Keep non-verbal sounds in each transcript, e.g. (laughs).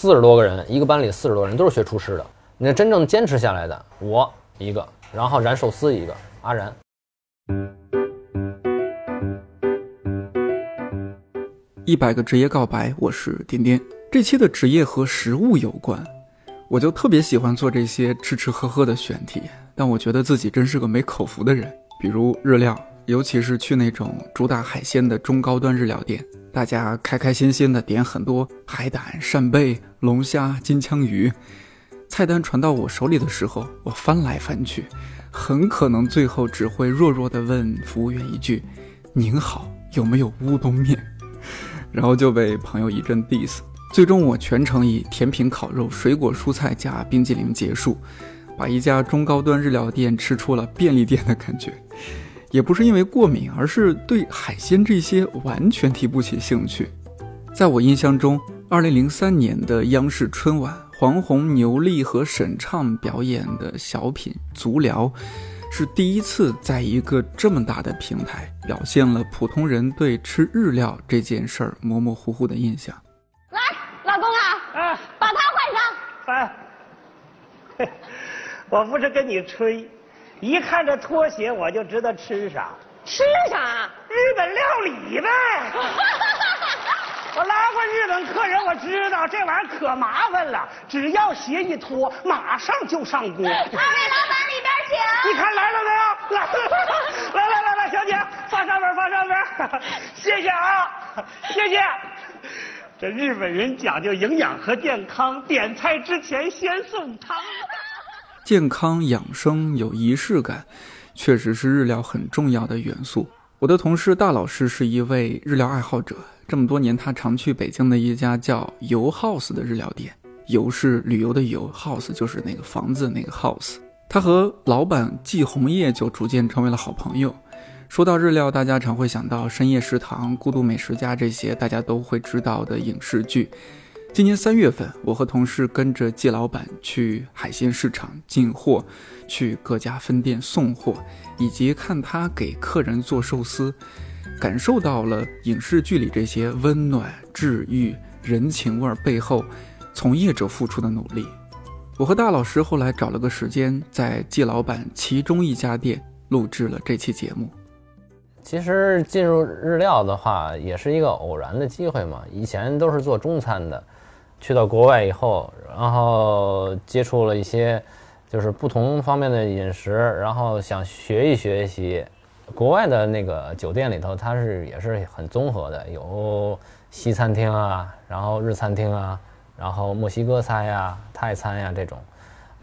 四十多个人，一个班里四十多人都是学厨师的。那真正坚持下来的，我一个，然后燃寿司一个，阿燃。一百个职业告白，我是点点。这期的职业和食物有关，我就特别喜欢做这些吃吃喝喝的选题。但我觉得自己真是个没口福的人。比如日料，尤其是去那种主打海鲜的中高端日料店，大家开开心心的点很多海胆、扇贝、龙虾、金枪鱼，菜单传到我手里的时候，我翻来翻去，很可能最后只会弱弱的问服务员一句：“您好，有没有乌冬面？” (laughs) 然后就被朋友一阵 diss，最终我全程以甜品、烤肉、水果、蔬菜加冰激凌结束，把一家中高端日料店吃出了便利店的感觉。也不是因为过敏，而是对海鲜这些完全提不起兴趣。在我印象中，二零零三年的央视春晚，黄宏、牛莉和沈畅表演的小品《足疗》。是第一次在一个这么大的平台表现了普通人对吃日料这件事儿模模糊糊的印象。来，老公啊，啊，把它换上。哎，(laughs) 我不是跟你吹，一看这拖鞋我就知道吃啥。吃啥？日本料理呗。(laughs) 我拉过日本客人，我知道这玩意儿可麻烦了，只要鞋一脱，马上就上锅。二位老板里边请。你看来了没有？来来来来来，小姐，放上边放上边谢谢啊，谢谢。这日本人讲究营养和健康，点菜之前先送汤。健康养生有仪式感，确实是日料很重要的元素。我的同事大老师是一位日料爱好者。这么多年，他常去北京的一家叫游 house 的日料店。游是旅游的游，house 就是那个房子那个 house。他和老板季红叶就逐渐成为了好朋友。说到日料，大家常会想到《深夜食堂》《孤独美食家》这些大家都会知道的影视剧。今年三月份，我和同事跟着季老板去海鲜市场进货，去各家分店送货，以及看他给客人做寿司。感受到了影视剧里这些温暖、治愈、人情味背后，从业者付出的努力。我和大老师后来找了个时间，在季老板其中一家店录制了这期节目。其实进入日料的话，也是一个偶然的机会嘛。以前都是做中餐的，去到国外以后，然后接触了一些就是不同方面的饮食，然后想学一学习。国外的那个酒店里头，它是也是很综合的，有西餐厅啊，然后日餐厅啊，然后墨西哥菜呀、泰餐呀这种。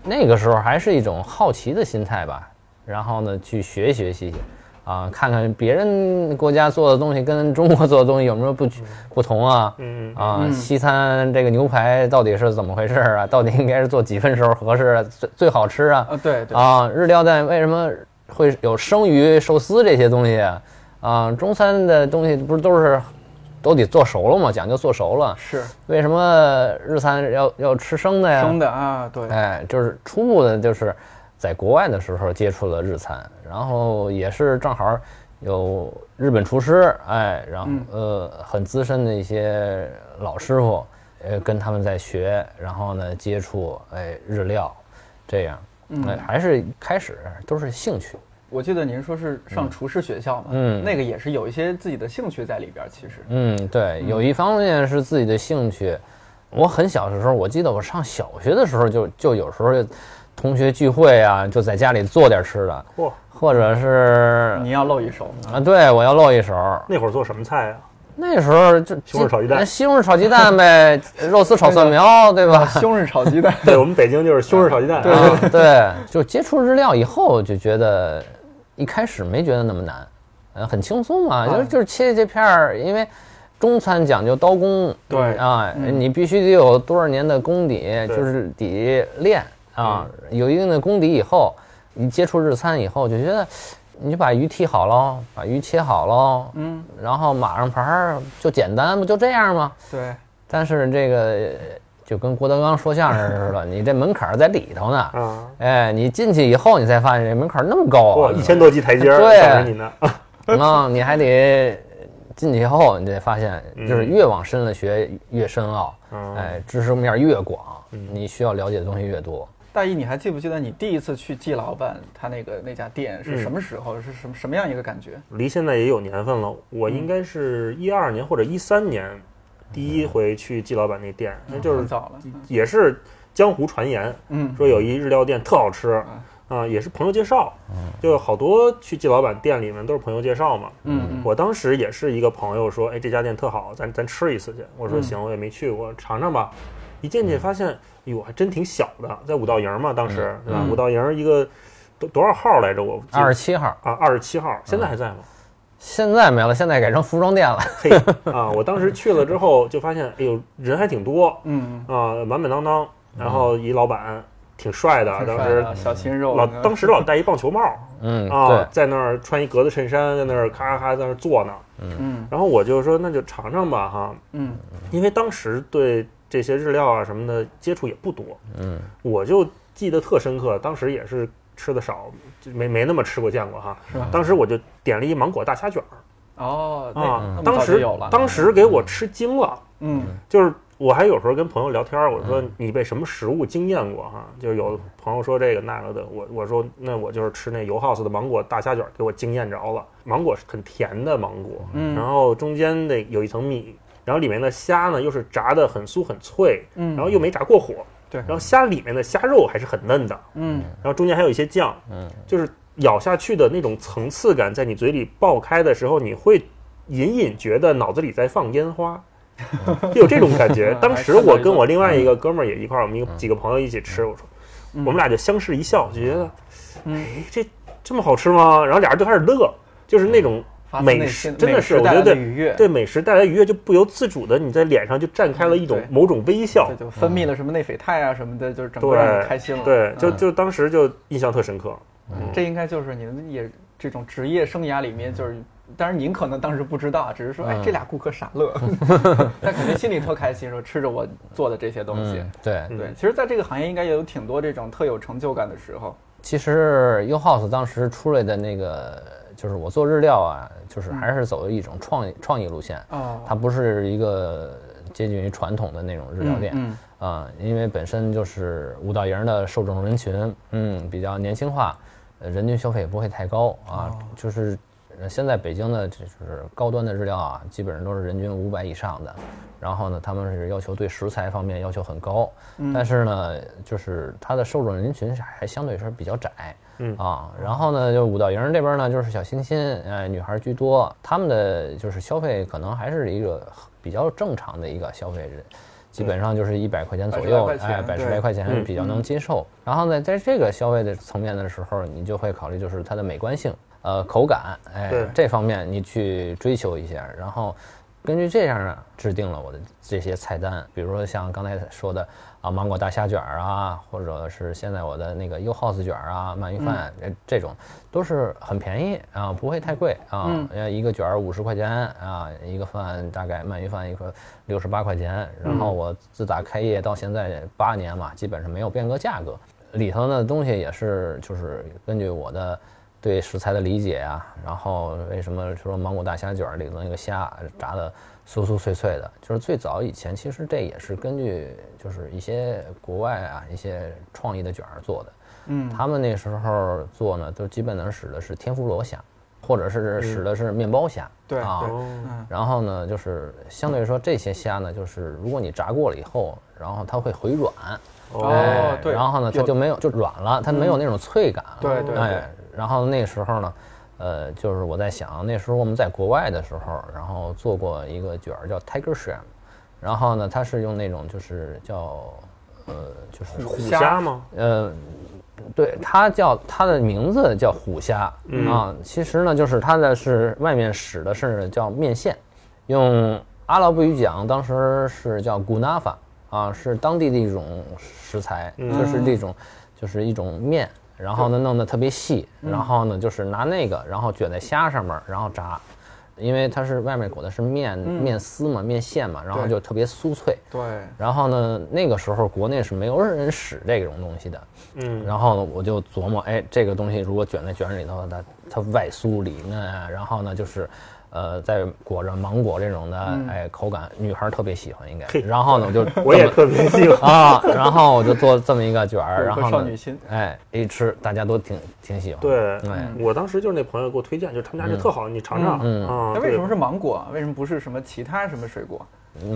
那个时候还是一种好奇的心态吧，然后呢去学习学习，啊，看看别人国家做的东西跟中国做的东西有没有不不同啊？嗯啊，西餐这个牛排到底是怎么回事啊？(laughs) 到底应该是做几分熟合适最最好吃啊？啊，对对啊，日料店为什么？会有生鱼、寿司这些东西，啊，中餐的东西不是都是都得做熟了吗？讲究做熟了。是。为什么日餐要要吃生的呀？生的啊，对。哎，就是初步的，就是在国外的时候接触了日餐，然后也是正好有日本厨师，哎，然后呃很资深的一些老师傅，呃跟他们在学，然后呢接触哎日料，这样。哎，还是开始都是兴趣。我记得您说是上厨师学校嘛，嗯，那个也是有一些自己的兴趣在里边。其实，嗯，对，有一方面是自己的兴趣。我很小的时候，我记得我上小学的时候，就就有时候同学聚会啊，就在家里做点吃的，嚯，或者是你要露一手啊？对，我要露一手。那会儿做什么菜啊？那时候就西红柿炒鸡蛋，西红柿炒鸡蛋呗，(laughs) 肉丝炒蒜苗，对吧？西红柿炒鸡蛋，(laughs) 对我们北京就是西红柿炒鸡蛋。对对，就接触日料以后，就觉得一开始没觉得那么难，呃，很轻松嘛，就是就是切切片儿，因为中餐讲究刀工，对啊，你必须得有多少年的功底，就是底练啊，有一定的功底以后，你接触日餐以后就觉得。你就把鱼剔好喽，把鱼切好喽，嗯，然后码上盘儿就简单，不就这样吗？对。但是这个就跟郭德纲说相声似的，(laughs) 你这门槛在里头呢。啊。哎，你进去以后，你才发现这门槛那么高啊！一千多级台阶儿对你呢。(laughs) 啊，你还得进去以后，你得发现，就是嗯越往深了学越深奥，嗯哎，知识面越广，你需要了解的东西越多。大一，你还记不记得你第一次去季老板他那个那家店是什么时候？是什么什么样一个感觉？离现在也有年份了，我应该是一二年或者一三年第一回去季老板那店，那就是很早了。也是江湖传言，嗯，说有一日料店特好吃，啊，也是朋友介绍，就好多去季老板店里面都是朋友介绍嘛。嗯嗯我当时也是一个朋友说，哎，这家店特好，咱咱吃一次去。我说嗯行，我也没去过，尝尝吧。一进去发现，哟，还真挺小的，在五道营嘛，当时对吧？嗯五道营一个多多少号来着？我二十七号啊，二十七号，现在还在吗？现在没了，现在改成服装店了。(laughs) 嘿啊，我当时去了之后就发现，哎呦，人还挺多嗯，啊，满满当当。然后一老板挺帅的，当时小鲜肉，老当时老戴一棒球帽 (laughs) 嗯，啊，，在那儿穿一格子衬衫，在那儿咔咔咔在那儿坐呢。嗯然后我就说那就尝尝吧哈，嗯因为当时对这些日料啊什么的接触也不多，嗯我就记得特深刻，当时也是吃的少，就没没那么吃过见过哈。是吧？当时我就点了一芒果大虾卷儿哦，那啊当时有了，当时给我吃惊了，嗯就是我还有时候跟朋友聊天儿，我说你被什么食物惊艳过哈？就是有朋友说这个那个的，我我说那我就是吃那油 house 的芒果大虾卷儿给我惊艳着了。芒果是很甜的芒果，嗯然后中间那有一层米，然后里面的虾呢又是炸的很酥很脆，嗯，然后又没炸过火，对。然后虾里面的虾肉还是很嫩的，嗯。然后中间还有一些酱，嗯，就是咬下去的那种层次感，在你嘴里爆开的时候，你会隐隐觉得脑子里在放烟花，就 (laughs) 有这种感觉。(laughs) 当时我跟我另外一个哥们儿也一块儿，我们几个朋友一起吃，我说我们俩就相视一笑，就觉得，嗯。哎，这这么好吃吗？然后俩人就开始乐，就是那种美食真的是，我觉得的愉悦，对美食带来愉悦，就不由自主的你在脸上就绽开了一种某种微笑。就分泌了什么内啡肽啊什么的，就是整个对让你开心了。对，就嗯就当时就印象特深刻。这应该就是你的也这种职业生涯里面，就是当然您可能当时不知道，只是说哎嗯这俩顾客傻乐，(laughs) 但肯定心里特开心，说吃着我做的这些东西嗯。，对。对，其实，在这个行业应该也有挺多这种特有成就感的时候。其实 U House 当时出来的那个，就是我做日料啊，就是还是走一种创意创意路线，哦。它不是一个接近于传统的那种日料店。嗯啊、因为本身就是五道营的受众人群，嗯，比较年轻化，呃人均消费也不会太高啊，就是呃现在北京的就是高端的日料啊，基本上都是人均五百以上的，然后呢，他们是要求对食材方面要求很高，但是呢，就是它的受众人群还相对是比较窄，嗯。啊，然后呢，就五道营这边呢，就是小清新，呃，女孩居多，他们的就是消费可能还是一个比较正常的一个消费人，基本上就是一百块钱左右，100块钱哎，百十来块钱嗯。比较能接受。然后呢，在这个消费的层面的时候，你就会考虑就是它的美观性，呃，口感，哎，这方面你去追求一下，然后。根据这样呢，制定了我的这些菜单，比如说像刚才说的啊，芒果大虾卷儿啊，或者是现在我的那个 U House 卷儿啊，鳗鱼饭这这种都是很便宜啊，不会太贵啊，一个卷儿五十块钱啊，一个饭大概鳗鱼饭一个六十八块钱，然后我自打开业到现在八年嘛，基本上没有变过价格，里头的东西也是就是根据我的。对食材的理解啊，然后为什么说芒果大虾卷儿里头那个虾炸的酥酥脆脆的，就是最早以前其实这也是根据就是一些国外啊一些创意的卷儿做的，嗯他们那时候做呢都基本能使的是天妇罗虾，或者是使的是面包虾，对啊然后呢就是相对于说这些虾呢就是如果你炸过了以后，然后它会回软，哦哎，对然后呢，它就没有就软了，它没有那种脆感。对对对哎，然后那时候呢，呃，就是我在想，那时候我们在国外的时候，然后做过一个卷儿叫 Tiger Shrimp，然后呢，它是用那种就是叫呃就是虎虾虾吗？呃，对，它叫它的名字叫虎虾、嗯啊，其实呢，就是它的是外面使的是叫面线，用阿拉伯语讲，当时是叫古纳法啊，是当地的一种食材，就是这种就是一种面，然后呢弄得特别细，然后呢就是拿那个，然后卷在虾上面，然后炸。因为它是外面裹的是面、面丝嘛，面线嘛，然后就特别酥脆。对，然后呢，那个时候国内是没有人使这种东西的。嗯，然后呢，我就琢磨，哎，这个东西如果卷在卷里头，它它外酥里嫩啊，然后呢就是，呃，在裹着芒果这种的，嗯哎，口感女孩儿特别喜欢应该。然后呢，我就 (laughs) 我也特别喜欢。啊，然后我就做这么一个卷儿，然后呢少女心，哎，一吃大家都挺挺喜欢。对，哎，我当时就是那朋友给我推荐，就是他们家就特好，你尝尝。嗯啊，那为什么是芒果啊？为什么不是什么其他什么水果？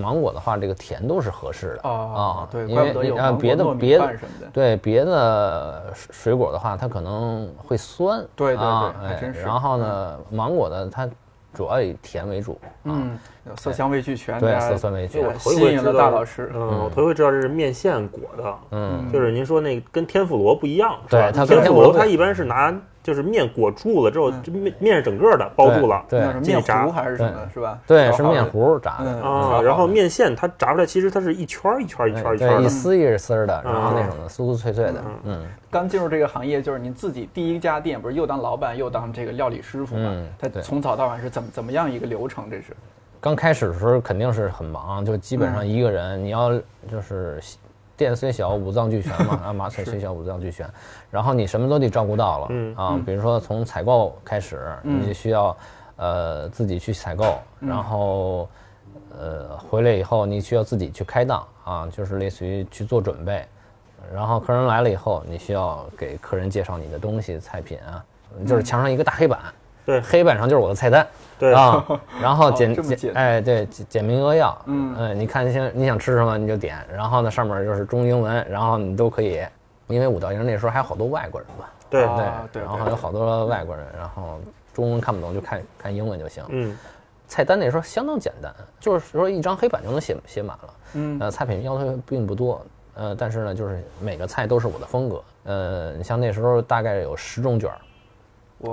芒果的话，这个甜度是合适的哦啊，对，因为怪不得有呃芒果糯米别的别的饭什么的。对别的水水果的话，它可能会酸，对对对还真是然后呢，芒果的它主要以甜为主，啊，嗯，色香味俱全，对大家色香味俱全我头一吸引了回知道大老师。嗯，我头一回知道这是面线裹的，嗯，就是您说那跟天妇罗不一样，是吧对它天妇罗它一般是拿就是面裹住了之后，这面面是整个的包住了，对面糊还是什么是吧？对，是面糊炸啊，然后面线它炸出来，其实它是一圈儿一圈儿一圈儿一圈一丝一丝儿的，然后那嗯种的酥酥脆脆的，嗯，刚进入这个行业，就是您自己第一家店，不是又当老板又当这个料理师傅嘛嗯？他从早到晚是怎么怎么样一个流程？这是刚开始的时候肯定是很忙，就基本上一个人，你要就是店虽小五脏俱全嘛，(laughs) 啊马腿虽小五脏俱全，然后你什么都得照顾到了，嗯啊，比如说从采购开始，嗯你就需要呃自己去采购，然后呃回来以后你需要自己去开档啊，就是类似于去做准备，然后客人来了以后，你需要给客人介绍你的东西菜品啊，就是墙上一个大黑板，对。黑板上就是我的菜单。对。啊，(laughs) 然后哦简简简哎对简简明扼要，嗯。呃你看想你想吃什么你就点，然后呢上面就是中英文，然后你都可以，因为五道营那时候还有好多外国人嘛，对，啊对，对然后有好多外国人，然后中文看不懂就看看英文就行。嗯。菜单那时候相当简单，就是说一张黑板就能写写满了，嗯。呃菜品要求并不多，呃但是呢就是每个菜都是我的风格，呃你像那时候大概有十种卷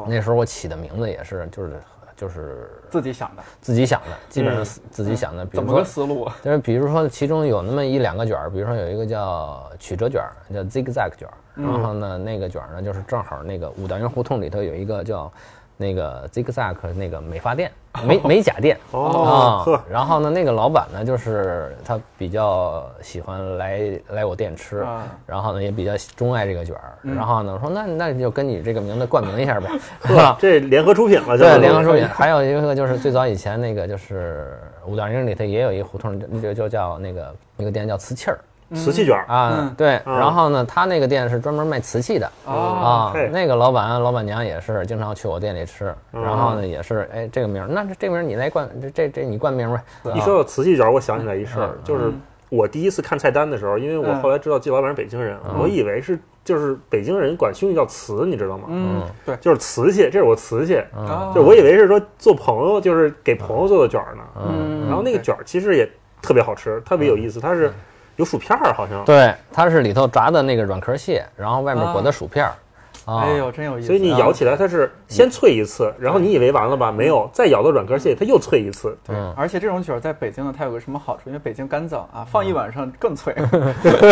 那时候我起的名字也是就是就是自己想的，自己想的，基本上自己想的。比怎么个思路啊？就是比如说，其中有那么一两个卷儿，比如说有一个叫曲折卷儿，叫 zigzag 卷儿，然后呢，那个卷儿呢就是正好那个五道营胡同里头有一个叫那个 zigzag 那个美发店，(laughs) 美美甲店啊。然后呢，那个老板呢，就是他比较喜欢来来我店吃啊，然后呢也比较钟爱这个卷儿，嗯然后呢我说那那就跟你这个名字冠名一下呗，(laughs) 是吧？(laughs) 这联合出品了，对，联合出品。还有一个就是最早以前那个就是五道营里头也有一胡同，就就叫那个一个店叫瓷器儿瓷器卷儿。啊嗯，对。嗯。然后呢，他那个店是专门卖瓷器的。啊，啊。那个老板老板娘也是经常去我店里吃，嗯。然后呢也是哎这个名儿，那这这名儿你来冠，这这这你冠名呗。一说到瓷器卷儿，我想起来一事儿嗯，就是我第一次看菜单的时候，因为我嗯后来知道季老板是北京人，我以为是就是北京人管兄弟叫瓷，你知道吗？嗯，对，就是瓷器，这是我瓷器，啊就我以为是说做朋友，就是给朋友做的卷儿呢。嗯，然后那个卷儿其实也特别好吃，特别有意思，它是有薯片儿，好像。对，它是里头炸的那个软壳蟹，然后外面裹的薯片儿。啊，哎呦，真有意思。所以你咬起来，它是先脆一次，然后你以为完了吧？没有，再咬到软壳蟹，它又脆一次。对嗯，而且这种卷儿在北京呢，它有个什么好处？因为北京干燥啊，放一晚上更脆。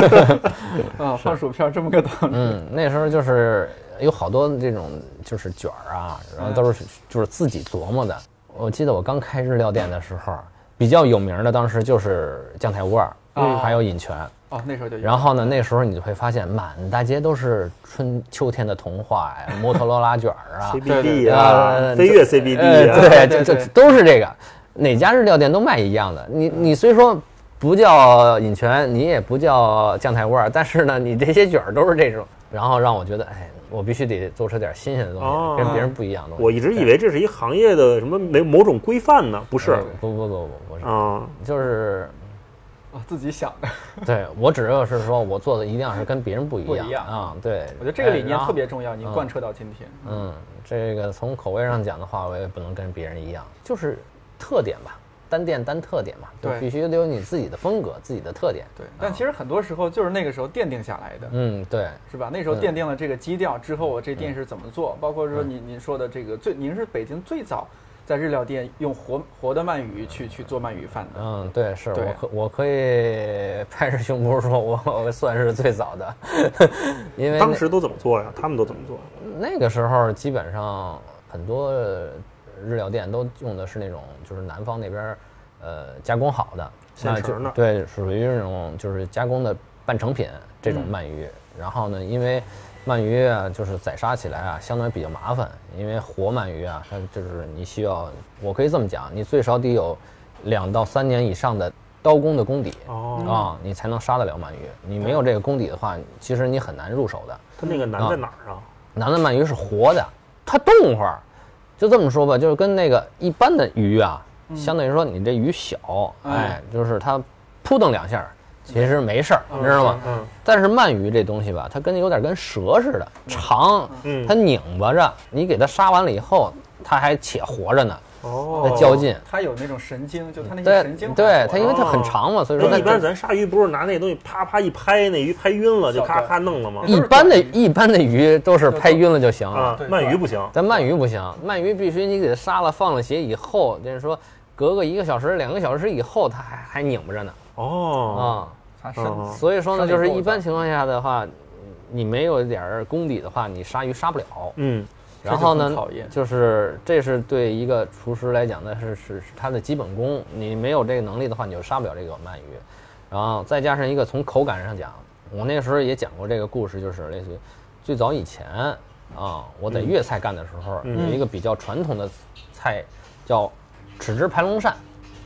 (laughs) 啊，放薯片儿这么个道理。嗯，那时候就是有好多这种就是卷儿啊，然后都是就是自己琢磨的。我记得我刚开日料店的时候，比较有名的当时就是酱菜味儿，啊还有饮泉。哦，那时候就有。然后呢，那时候你就会发现满大街都是春秋天的童话呀，(laughs) 摩托罗拉卷儿啊，CBD 呃啊，飞跃 CBD 啊，呃 (laughs) 对，对这这都是这个，哪家日料店都卖一样的。你你虽说不叫饮泉，你也不叫酱菜味儿，但是呢，你这些卷儿都是这种，然后让我觉得，哎，我必须得做出点新鲜的东西，哦跟别人不一样的东西。我一直以为这是一行业的什么没某种规范呢，不是呃不不不不不是，啊？就是啊，自己想的。(laughs) 对我只要是说我做的一定要是跟别人不一样不一样啊，对，我觉得这个理念特别重要，您贯彻到今天。嗯，这个从口味上讲的话，我也不能跟别人一样，就是特点吧，单店单特点嘛，就对必须得有你自己的风格、自己的特点。对，但其实很多时候就是那个时候奠定下来的。嗯，对，是吧？那时候奠定了这个基调之后，我这店是怎么做？包括说您您说的这个最，您是北京最早在日料店用活活的鳗鱼去去做鳗鱼饭的。嗯，对，是对我可我可以拍着胸脯说，我我算是最早的，因为当时都怎么做呀？他们都怎么做？那个时候基本上很多日料店都用的是那种就是南方那边儿呃加工好的，那就现成的对，属于那种就是加工的半成品这种鳗鱼。然后呢，因为鳗鱼啊，就是宰杀起来啊，相对比较麻烦，因为活鳗鱼啊，它就是你需要，我可以这么讲，你最少得有两到三年以上的刀工的功底哦，啊，你才能杀得了鳗鱼。你没有这个功底的话，其实你很难入手的。它那个难在哪儿啊？难的鳗鱼是活的，它动会儿，就这么说吧，就是跟那个一般的鱼啊，相对于说你这鱼小，哎，就是它扑腾两下儿，其实没事儿，你知道吗？嗯但是鳗鱼这东西吧，它跟有点跟蛇似的，长，嗯。它拧巴着，你给它杀完了以后，它还且活着呢，哦。在，较劲。它有那种神经，就它那些神经还对，它因为它很哦长嘛，所以说那一般咱杀鱼不是拿那东西啪啪一拍，那鱼拍晕了就咔咔弄了吗？一般的一般的鱼都是拍晕了就行。啊了，，鳗鱼不行。咱鳗鱼不行，鳗鱼必须你给它杀了放了血以后，就是说隔个一个小时、两个小时以后，它还还拧巴着呢哦，啊。它身哦所以说呢，就是一般情况下的话，你没有一点儿功底的话，你杀鱼杀不了。嗯然后呢就是这是对一个厨师来讲呢，是是是他的基本功。你没有这个能力的话，你就杀不了这个鳗鱼。然后再加上一个从口感上讲，我那时候也讲过这个故事，就是类似于最早以前啊，我在粤菜干的时候，嗯有一个比较传统的菜叫豉汁排龙鳝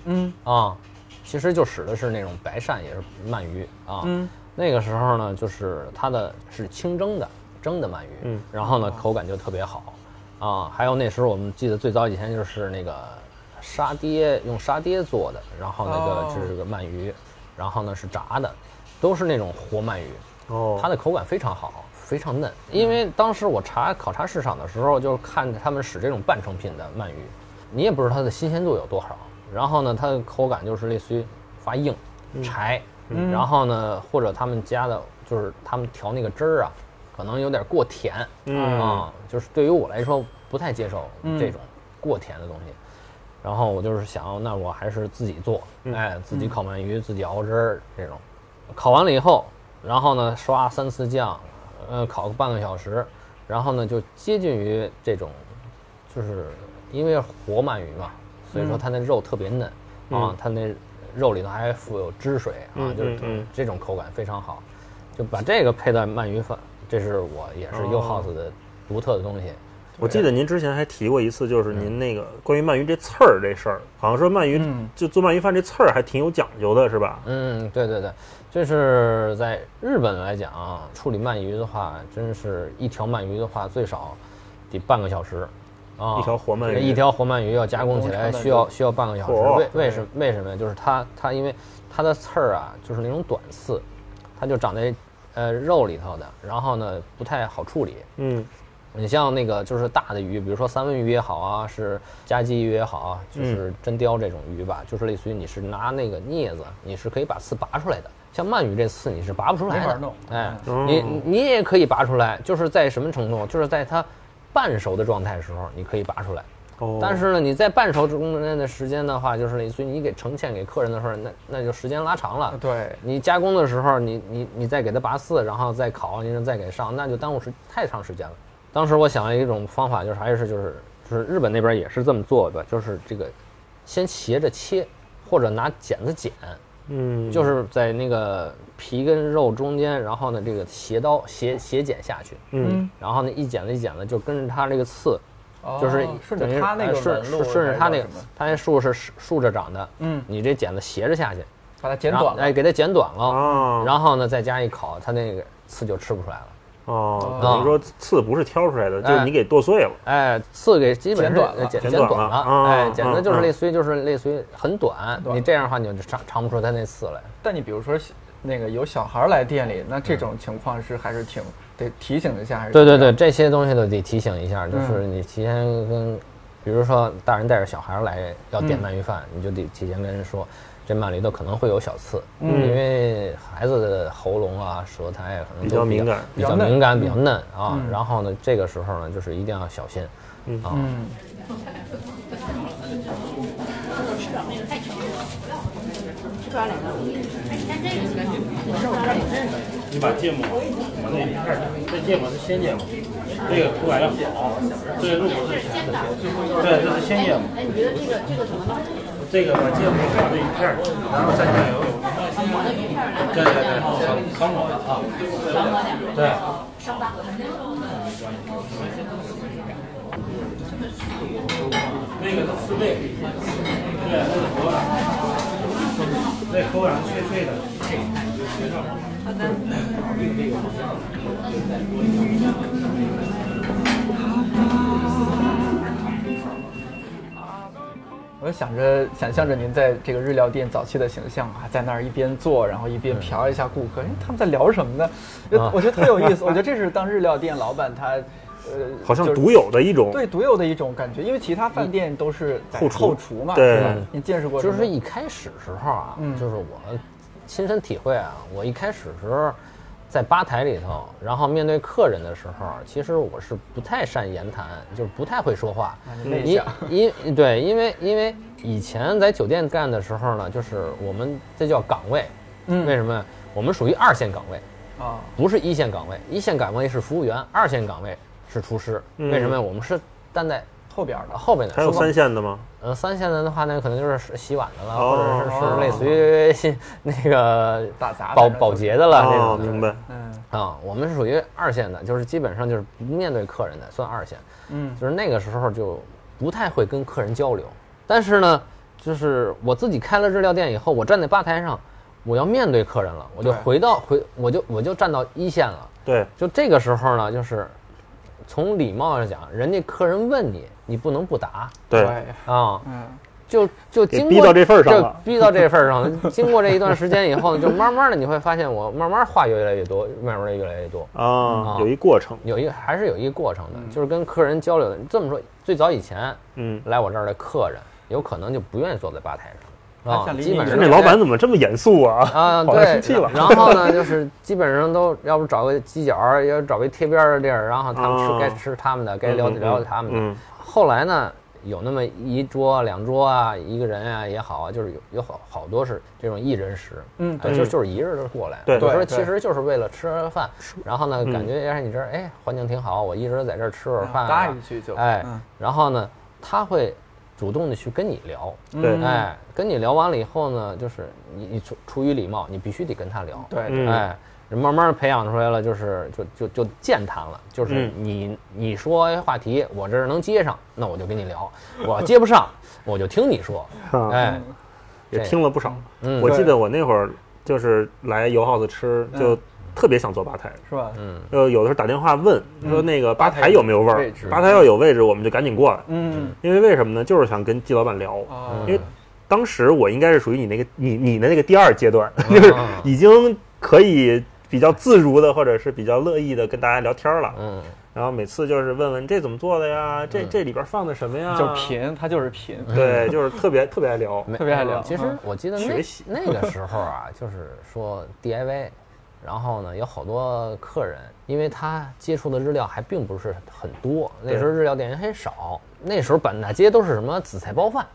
嗯。啊，其实就使的是那种白鳝，也是鳗鱼啊。嗯。那个时候呢，就是它的是清蒸的，蒸的鳗鱼，嗯，然后呢口感就特别好，啊，还有那时候我们记得最早以前就是那个沙爹用沙爹做的，然后那个就是个鳗鱼，然后呢是炸的，都是那种活鳗鱼，哦，它的口感非常好，非常嫩。因为当时我查考察市场的时候，就是看他们使这种半成品的鳗鱼，你也不知道它的新鲜度有多少。然后呢，它的口感就是类似于发硬、柴，嗯然后呢，或者他们加的就是他们调那个汁儿啊，可能有点过甜，嗯啊，就是对于我来说不太接受嗯这种过甜的东西。然后我就是想，那我还是自己做，嗯哎，自己烤鳗鱼，自己熬汁儿这种。烤完了以后，然后呢刷三次酱，呃，烤个半个小时，然后呢就接近于这种，就是因为活鳗鱼嘛，所以说它那肉特别嫩、啊嗯，它那肉里头还富有汁水啊，嗯就是这种口感非常好，就把这个配在鳗鱼饭，这是我也是 U 哦 House 的独特的东西。我记得您之前还提过一次，就是您那个关于鳗鱼这刺儿这事儿，好像说鳗鱼嗯就做鳗鱼饭这刺儿还挺有讲究的，是吧？嗯，对对对，就是在日本来讲啊，处理鳗鱼的话，真是一条鳗鱼的话，最少得半个小时。啊，一条活鳗鱼一条活鳗鱼要加工起来需要需要半个小时。为为什为什么呀？就是它它因为它的刺儿啊，就是那种短刺，它就长在呃肉里头的，然后呢不太好处理。嗯你像那个就是大的鱼，比如说三文鱼也好啊，是夹鲫鱼也好啊，就是真鲷这种鱼吧，就是类似于你是拿那个镊子，你是可以把刺拔出来的。像鳗鱼这刺你是拔不出来的，没法弄哎，嗯你你也可以拔出来，就是在什么程度？就是在它半熟的状态的时候，你可以拔出来。哦，但是呢，你在半熟中间的时间的话，就是类似于你给呈现给客人的时候，那那就时间拉长了。对，你加工的时候，你你你再给它拔丝，然后再烤，你再给上，那就耽误时太长时间了。当时我想了一种方法，就是还是就是就是日本那边也是这么做的，就是这个先斜着切，或者拿剪子剪，嗯就是在那个皮跟肉中间，然后呢这个斜刀斜斜剪下去，嗯然后呢一剪子一剪子就跟着它这个刺，就是哦顺着它那个哎顺顺顺着它那个什么，它那树是竖着长的，嗯，你这剪子斜着下去，把它剪短了，哎，给它剪短了，啊，然后呢再加一烤，它那个刺就吃不出来了。哦，等于说刺不是挑出来的，就是哎你给剁碎了。哎，刺给基本是剪短了呃剪剪短了，哎，剪的就是嗯类似于就是类似于很短，短你这样的话你就尝尝不出它那刺来。但你比如说那个有小孩来店里，那这种情况是还是挺得提醒一下，还是对对对，这些东西都得提醒一下，就是嗯你提前跟，比如说大人带着小孩来要点嗯鳗鱼饭，你就得提前跟人说，这鳗里头可能会有小刺，嗯。因为孩子的喉咙啊、舌苔啊可能比都较敏感比较敏感、比较嫩啊嗯。然后呢，这个时候呢，就是一定要小心嗯啊。嗯，你把芥末往那一片，这芥末是鲜芥末，这个口感要好，这个入口是甜的，对，这是鲜芥末。哎，你觉得这个这个怎么弄？这个把芥末往这一片儿，然后蘸酱油。对对对，少少抹啊。对，那个四倍，对，那个口感，那口感脆脆的。好的我就想着想象着您在这个日料店早期的形象啊，在那儿一边做，然后一边瞟一下顾客，哎，他们在聊什么呢？我觉得特有意思。我觉得这是当日料店老板他，呃，好像独有的一种，对独有的一种感觉，因为其他饭店都是在后厨后厨嘛，对是吧？你见识过？就是一开始时候啊，嗯就是我亲身体会啊，我一开始时候在吧台里头，然后面对客人的时候，其实我是不太善言谈，就是不太会说话。啊你内因向因 (laughs) 对，因为因为以前在酒店干的时候呢，就是我们这叫岗位，嗯为什么呀？我们属于二线岗位，啊，不是一线岗位，一线岗位是服务员，二线岗位是厨师。嗯为什么呀？我们是站在后边的后边的，还有三线的吗？呃，三线的的话那，可能就是洗碗的了，哦或者是是类似于 (laughs) 那个打杂保保洁的了这哦，种的。明白。嗯啊，我们是属于二线的，就是基本上就是不面对客人的，算二线。嗯就是那个时候就不太会跟客人交流。但是呢，就是我自己开了日料店以后，我站在吧台上，我要面对客人了，我就回到回我就我就站到一线了。对，就这个时候呢，就是从礼貌上讲，人家客人问你，你不能不答对，啊。嗯就就经过给逼到这份儿上就了逼到这份儿上了。(laughs) 经过这一段时间以后呢，就慢慢的你会发现，我慢慢话越来越多，慢慢的越来越多。啊啊，有一过程。有一个还是有一个过程的，就是跟客人交流的。这么说，最早以前嗯，来我这儿的客人，有可能就不愿意坐在吧台上啊基本上那老板怎么这么严肃啊？啊，对 (laughs) 然后呢，就是基本上都要不找个犄角儿，要找个贴边儿的地儿，然后他们吃哦。该吃他们的，该聊嗯嗯聊他们的嗯。后来呢，有那么一桌、两桌啊，一个人啊也好啊，就是有有好好多是这种一人食，嗯哎，就就是一日就过来，对。有时候对其实就是为了吃饭，然后呢，嗯。感觉哎你这儿哎环境挺好，我一直在这儿吃会儿饭啊，搭一句就哎嗯，然后呢，他会主动的去跟你聊，对。嗯哎，跟你聊完了以后呢，就是你你出出于礼貌，你必须得跟他聊，对哎，慢慢培养出来了，就是就就就健谈了，就是嗯。你你说话题，我这儿能接上，那我就跟你聊；我接不上，(laughs) 我就听你说，啊哎，也听了不少。嗯。我记得我那会儿就是来油 house 吃，就特别想做吧台。是吧？嗯呃，有的时候打电话问说那个吧吧台台有没有位儿吧台要有位置，我们就赶紧过来。嗯因为为什么呢？就是想跟季老板聊。啊因为当时我应该是属于你那个你你的那个第二阶段，就是嗯已经可以比较自如的，或者是比较乐意的跟大家聊天了。嗯，然后每次就是问问这怎么做的呀，这这里边放的什么呀？就是贫，他就是贫，对，就是特别特别爱聊。(laughs) 特别爱聊其实嗯我记得那学习那个时候啊，就是说 DIY，然后呢有好多客人，因为他接触的日料还并不是很多，那时候日料店人很少，那时候满大街都是什么紫菜包饭。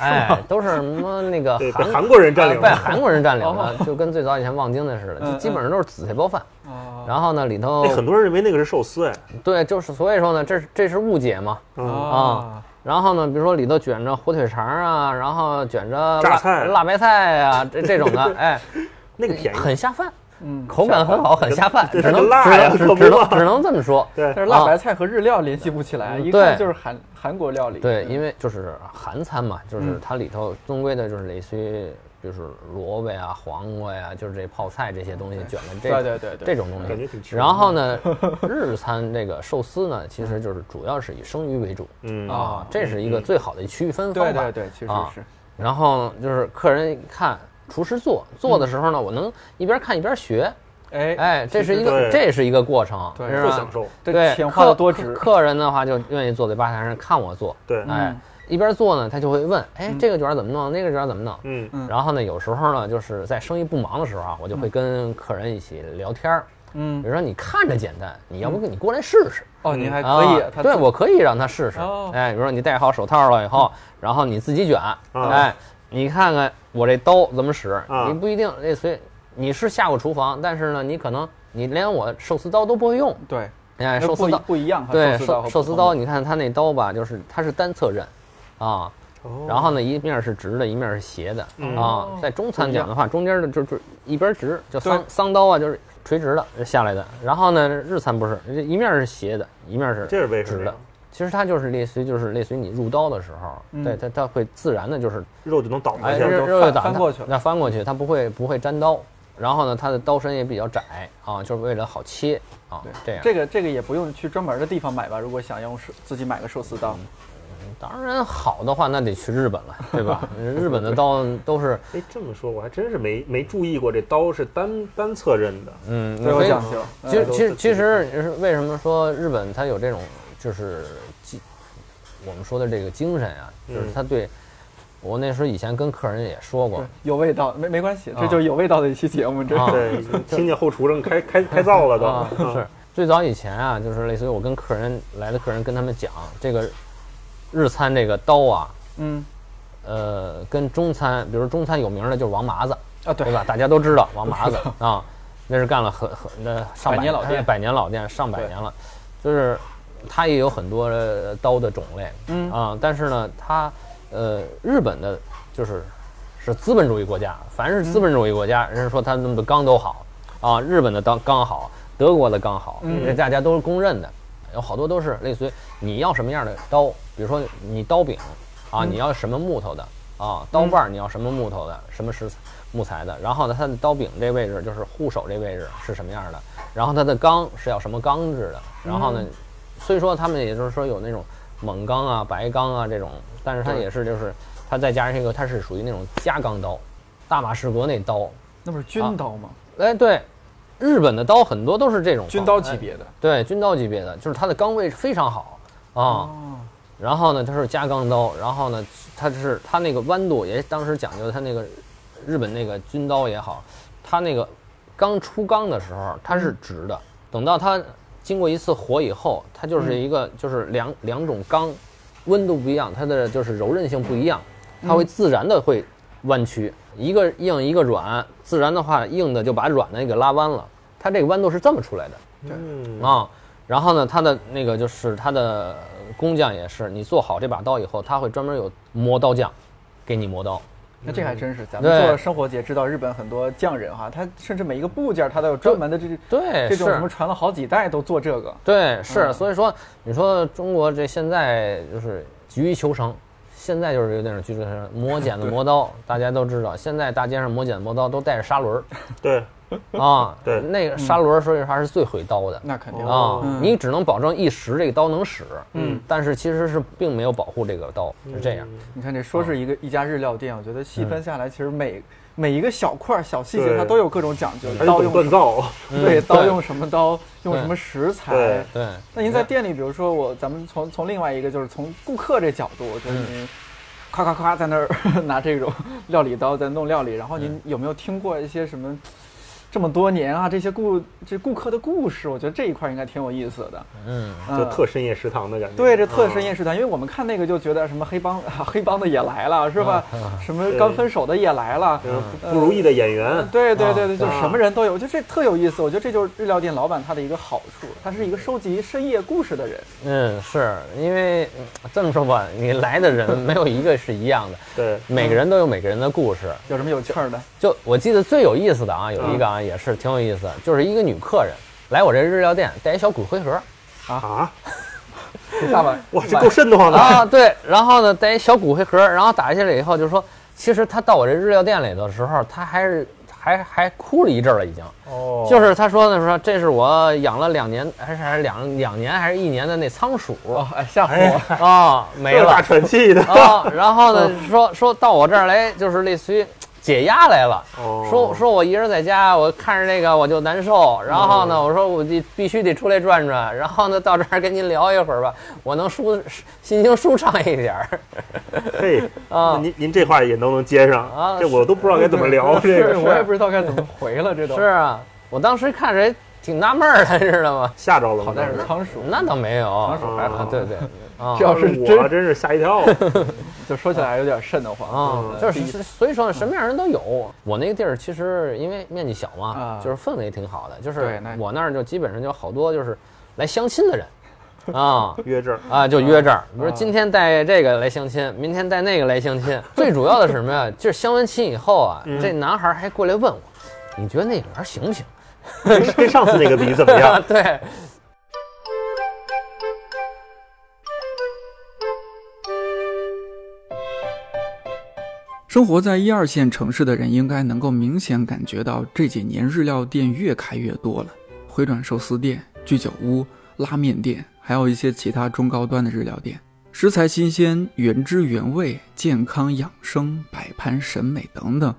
哎，都是什么那个 (laughs) 韩韩国人占领被韩国人占领了，就跟最早以前望京的似的，嗯就基本上都是紫菜包饭。啊然后呢，里头那很多人认为那个是寿司，哎，对，就是所以说呢，这是这是误解嘛。嗯，啊，然后呢，比如说里头卷着火腿肠啊，然后卷着辣榨菜。辣白菜啊，这这种的，(laughs) 哎，那个便宜。很下饭，嗯，口感很好，很下饭，只能这辣呀只能只能只能这么说。对但是辣白菜和日料联系不起来，一看就是韩韩国料理。对，因为就是韩餐嘛，就是它里头终归的就是类似于就是萝卜呀、黄瓜呀，就是这泡菜这些东西卷的这对对对对这种东西感觉挺。然后呢，日餐这个寿司呢，其实就是主要是以生鱼为主嗯啊，这是一个最好的区分方法。对对对，其实啊是。然后就是客人一看厨师做做的时候呢，我能一边看一边学，哎哎，这是一个这是一个过程，对是享受。对，钱花的客多值。客客人的话就愿意坐在吧台上看我做，对，哎，一边做呢，他就会问，哎，这个卷儿怎么弄，那个卷儿怎么弄？嗯。嗯。然后呢，有时候呢，就是在生意不忙的时候啊，我就会跟客人一起聊天儿。嗯。比，如说你看着简单，你要不你过来试试？哦，你还可啊以，对我可以让他试试。哦。哎，比如说你戴好手套了以后，然后你自己卷，啊哎，你看看我这刀怎么使，啊你不一定类似于你是下过厨房，但是呢，你可能你连我寿司刀都不会用。对，哎，寿司刀不一样。对寿司刀寿司刀，你看它那刀吧，就是它是单侧刃，啊，哦然后呢一面是直的，一面是斜的嗯啊。在中餐讲的话，中间的就就一边直，就桑对桑刀啊，就是垂直的下来的。然后呢，日餐不是，这一面是斜的，一面是这是为什么直的？其实它就是类似于就是类似于你入刀的时候，嗯对它它会自然的就是肉就能倒下哎，去。肉就翻过去了那翻过去，它不会不会粘刀。然后呢，它的刀身也比较窄啊，就是为了好切啊，这样。这个这个也不用去专门的地方买吧？如果想用寿自己买个寿司刀，当然好的话，那得去日本了，(laughs) 对吧？日本的刀都是，(laughs) 哎，这么说我还真是没没注意过，这刀是单单侧刃的。嗯，最有所以讲究。嗯其实其实其实是为什么说日本它有这种就是精我们说的这个精神啊，就是他对我那时候以前跟客人也说过，有味道，没没关系，这就是有味道的一期节目，这啊对，听见后厨正开开开灶了都。是最早以前啊，就是类似于我跟客人来的客人跟他们讲这个日餐这个刀啊，嗯呃，跟中餐，比如中餐有名的就是王麻子，啊对吧？大家都知道王麻子啊，那是干了很很那上百年老店百年老店上百年了，就是它也有很多呃刀的种类，嗯。啊，但是呢，它呃日本的就是是资本主义国家，凡是资本主义国家，人家说他们的钢都好。啊，日本的钢钢好，德国的钢好，嗯。这大家都是公认的，有好多都是类似于你要什么样的刀，比如说你刀柄啊，嗯。你要什么木头的啊，刀把儿你要什么木头的，什么石木材的，然后呢，它的刀柄这位置就是护手这位置是什么样的，然后它的钢是要什么钢制的，然后呢，嗯虽说他们也就是说有那种锰钢啊、白钢啊这种，但是它也是就是它再加上一个，它是属于那种加钢刀，大马士革那刀，那不是军刀吗？哎对，日本的刀很多都是这种军刀哎级别的。对，军刀级别的，就是它的钢位非常好。啊。哦，然后呢，它是加钢刀，然后呢，它是它那个弯度也当时讲究，它那个日本那个军刀也好，它那个刚出钢的时候它是直的，等到它经过一次火以后，它就是一个就是两两种钢温度不一样，它的就是柔韧性不一样，它会自然的会弯曲，一个硬一个软，自然的话硬的就把软的给拉弯了，它这个弯度是这么出来的。嗯。啊，然后呢，它的那个就是它的工匠也是，你做好这把刀以后，他会专门有磨刀匠，给你磨刀。那这还真是，咱们对。做生活节知道，日本很多匠人哈，他甚至每一个部件他都有专门的这对，这种是。什么传了好几代都做这个。对，是，嗯。所以说你说中国这现在就是急于求成，现在就是有点急于求成，磨剪子磨刀，(laughs) 大家都知道，现在大街上磨剪子磨刀都带着砂轮对，儿啊，(laughs) 对。那个砂轮儿说实话是最毁刀的。那肯定。哦啊，你只能保证一时这个刀能使，嗯，但是其实是并没有保护这个刀，是这样。你看这说是一个一家日料店，我觉得细嗯分下来，其实每每一个小块儿小细节它都有各种讲究。刀用锻造。对嗯刀用什么刀，用什么食材对。那您在店里，比如说我，咱们从从另外一个就是从顾客这角度，我觉得您夸夸夸在那儿 (laughs) 拿这种料理刀在弄料理，然后您有没有听过一些什么？这么多年啊，这些顾这顾客的故事，我觉得这一块应该挺有意思的。嗯，就嗯特深夜食堂的感觉。对，这特深嗯夜食堂，因为我们看那个就觉得什么黑帮 (laughs) 黑帮的也来了，是吧？什么刚分手的也来了。嗯不如意的演员，对对对对，就什么人都有，我觉得这特有意思。我觉得这就是日料店老板他的一个好处，他是一个收集深夜故事的人。嗯，是因为嗯这么说吧，你来的人没有一个是一样的，对，每个人都有每个人的故事。有什么有趣儿的？就我记得最有意思的啊，有一个啊，也是挺有意思，就是一个女客人来我这日料店，带一小骨灰盒啊，这 (laughs) 大碗哇，这够瘆得慌的。啊，对，然后呢带一小骨灰盒，然后打下来以后就说，其实他到我这日料店里的时候，他还是还还哭了一阵儿了，已经。哦就是他说呢，说这是我养了两年，还是还是两两年还是一年的那仓鼠哦，哎，吓死我！啊，没了大喘气的。啊，然后呢，说说到我这儿来，就是类似于解压来了。哦说说我一人在家，我看着这个我就难受。然后呢，我说我得必须得出来转转。然后呢，到这儿跟您聊一会儿吧，我能舒心情舒畅一点儿。(laughs) 嘿，(laughs) 啊您您这话也都能接上啊这我都不知道该怎么聊这个，(laughs) 我也不知道该怎么回了，这都是啊，我当时看着也挺纳闷儿的，(laughs) 知道吗？吓着了吗？好在是仓鼠，那倒没有，仓鼠还好啊，对对 (laughs) 啊这。要是我真真是吓一跳。(laughs) 就说起来有点瘆得慌啊，嗯就是是所以说什么样人都有。我那个地儿其实因为面积小嘛啊，就是氛围挺好的，就是我那儿就基本上就好多就是来相亲的人，啊约这儿，啊就约这儿，比如啊今天带这个来相亲，明天带那个来相亲。最主要的是什么呀？就是相完亲以后啊，嗯这男孩还过来问我，你觉得那女孩行不行？跟 (laughs) 跟上次那个比怎么样？(laughs) 对，生活在一二线城市的人应该能够明显感觉到，这几年日料店越开越多了，回转寿司店、居酒屋、拉面店，还有一些其他中高端的日料店，食材新鲜、原汁原味、健康养生、摆盘审美等等，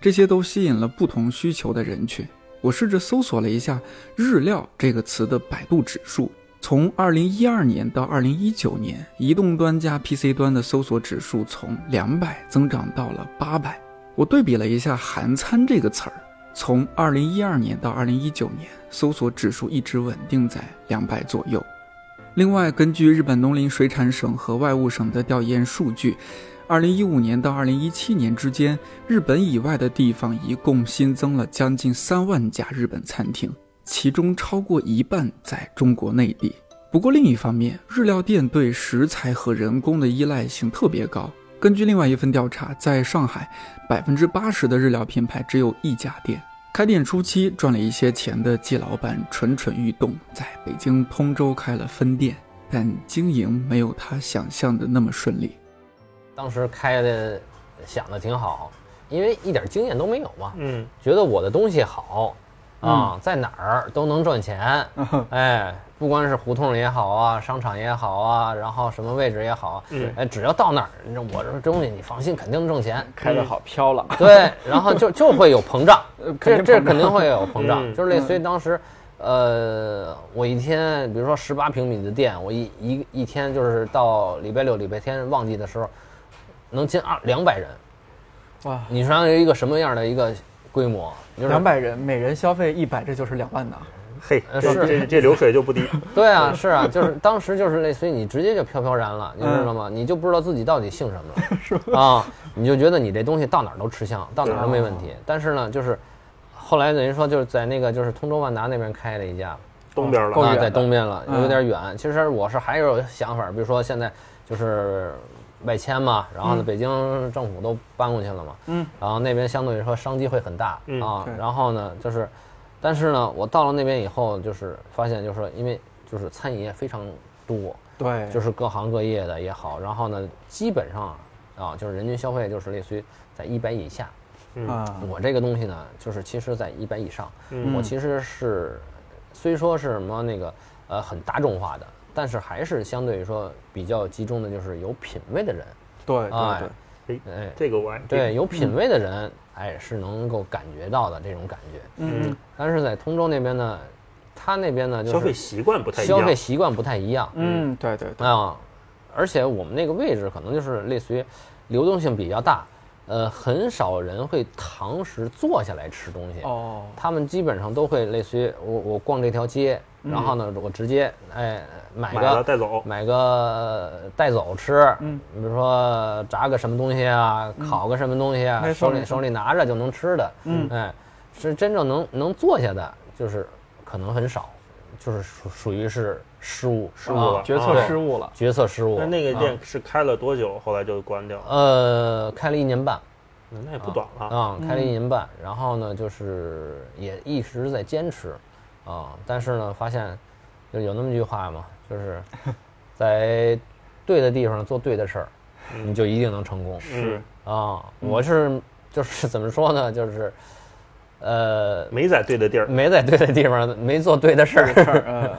这些都吸引了不同需求的人群。我试着搜索了一下“日料”这个词的百度指数，从二零一二年到二零一九年，移动端加 PC 端的搜索指数从两百增长到了八百。我对比了一下“韩餐”这个词儿，从二零一二年到二零一九年，搜索指数一直稳定在两百左右。另外，根据日本农林水产省和外务省的调研数据，二零一五年到二零一七年之间，日本以外的地方一共新增了将近三万家日本餐厅，其中超过一半在中国内地。不过另一方面，日料店对食材和人工的依赖性特别高。根据另外一份调查，在上海，百分之八十的日料品牌只有一家店。开店初期赚了一些钱的季老板蠢蠢欲动，在北京通州开了分店，但经营没有他想象的那么顺利。当时开的想的挺好，因为一点经验都没有嘛，嗯，觉得我的东西好啊，在哪儿都能赚钱，(laughs) 哎，不管是胡同也好啊，商场也好啊，然后什么位置也好啊，嗯哎，只要到那儿，我这东西你放心，肯定挣钱。开的好飘了，对，然后就就会有膨胀，这这肯定会有膨胀，嗯就是类似于当时，呃，我一天，比如说十八平米的店，我一一一天就是到礼拜六、礼拜天旺季的时候，能进二两百人，哇，你说有一个什么样的一个规模？就是两百人，每人消费一百，这就是两万呢。嘿，是这这流水就不低。(laughs) 对啊，是啊，就是当时就是类似于你直接就飘飘然了，你知道吗？你就不知道自己到底姓什么 (laughs) 了，啊，你就觉得你这东西到哪儿都吃香，到哪儿都没问题。但是呢，就是后来等于说就是在那个就是通州万达那边开了一家，东边了，啊，在东边了，嗯有点远。其实我是还有想法，比如说现在就是外迁嘛，然后呢，北京政府都搬过去了嘛，嗯，然后那边相对来说商机会很大嗯啊。然后呢，就是，但是呢，我到了那边以后，就是发现，就是说，因为就是餐饮业非常多，对，就是各行各业的也好，然后呢，基本上啊，就是人均消费就是类似于在一百以下。嗯。啊，我这个东西呢，就是其实在一百以上。嗯。我其实是虽说是什么那个呃很大众化的，但是还是相对于说比较集中的，就是有品位的人，对哎对。对，哎，这个我爱对，有品位的人，哎是能够感觉到的这种感觉。嗯。但是在通州那边呢，他那边呢就是消费习惯不太一样。消费习惯不太一样。嗯，对对对，啊，而且我们那个位置可能就是类似于流动性比较大，呃，很少人会堂食坐下来吃东西。哦，他们基本上都会类似于我我逛这条街，然后呢，我直接哎买个带走，买个带走吃，嗯，比如说炸个什么东西啊，烤个什么东西啊，手里手里拿着就能吃的，嗯哎，是真正能能坐下的，就是可能很少，就是属属于是失误失误啊了决策失误了，决策失误。那那个啊店是开了多久？后来就关掉了，呃开了一年半嗯那也不短了。啊，开了一年半，然后呢就是也一直在坚持啊，但是呢发现就有那么句话嘛，(laughs) 就是在对的地方做对的事儿，你就一定能成功。是。啊，我是就是怎么说呢，就是呃没在对的地儿，没在对的地方，没做对的事儿。事儿，嗯。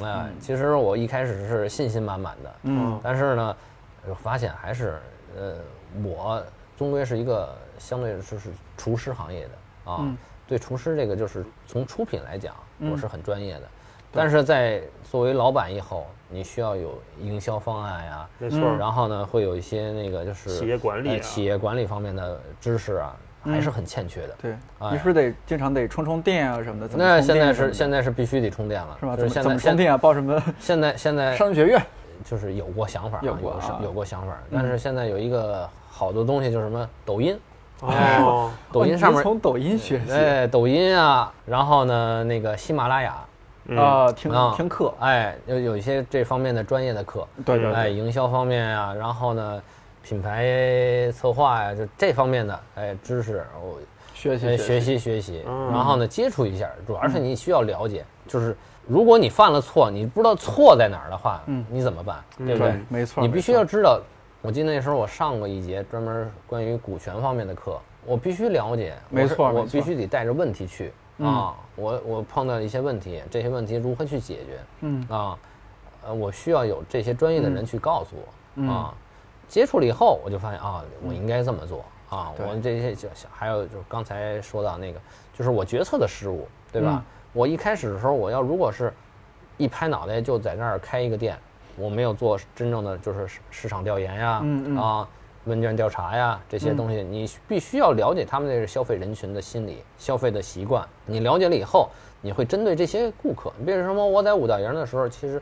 (laughs) 啊，其实我一开始是信心满满的，嗯。但是呢，我发现还是呃，我终归是一个相对就是厨师行业的啊，嗯。对厨师这个就是从出品来讲，嗯我是很专业的。但是在作为老板以后，你需要有营销方案呀，没错。嗯然后呢，会有一些那个就是企业管理企业管理方面的知识啊，还是很欠缺的。对，哎你是不是得经常得充充电啊什么的？那现在是现在是必须得充电了，是吧？就是怎么充电啊？报什么现在现在商学院？就是有过想法啊，有过有过想法，但是现在有一个好多东西就是什么抖音，哦，抖音上面从抖音学习。哎抖音啊，然后呢那个喜马拉雅。嗯，啊？听啊。听课，哎有有一些这方面的专业的课，对对哎，营销方面啊，然后呢品牌策划呀，就这方面的哎知识，我学习呃学习。学习，嗯。然后呢接触一下，主要是你需要了解，就是如果你犯了错，你不知道错在哪儿的话，嗯。你怎么办？嗯。对不对？对？，没错，你必须要知道，我记得那时候我上过一节专门关于股权方面的课，我必须了解，没错没错必须得带着问题去嗯啊，我我碰到一些问题，这些问题如何去解决嗯啊？呃，我需要有这些专业的人去告诉我嗯啊。接触了以后，我就发现啊，我应该这么做啊。对我这些就还有就是刚才说到那个，就是我决策的失误，对吧？嗯我一开始的时候，我要如果是一拍脑袋就在那儿开一个店，我没有做真正的就是市市场调研呀，嗯嗯啊，问卷调查呀这些东西，你必须要了解他们那个消费人群的心理、消费的习惯。你了解了以后，你会针对这些顾客。你比如说我在五道营的时候，其实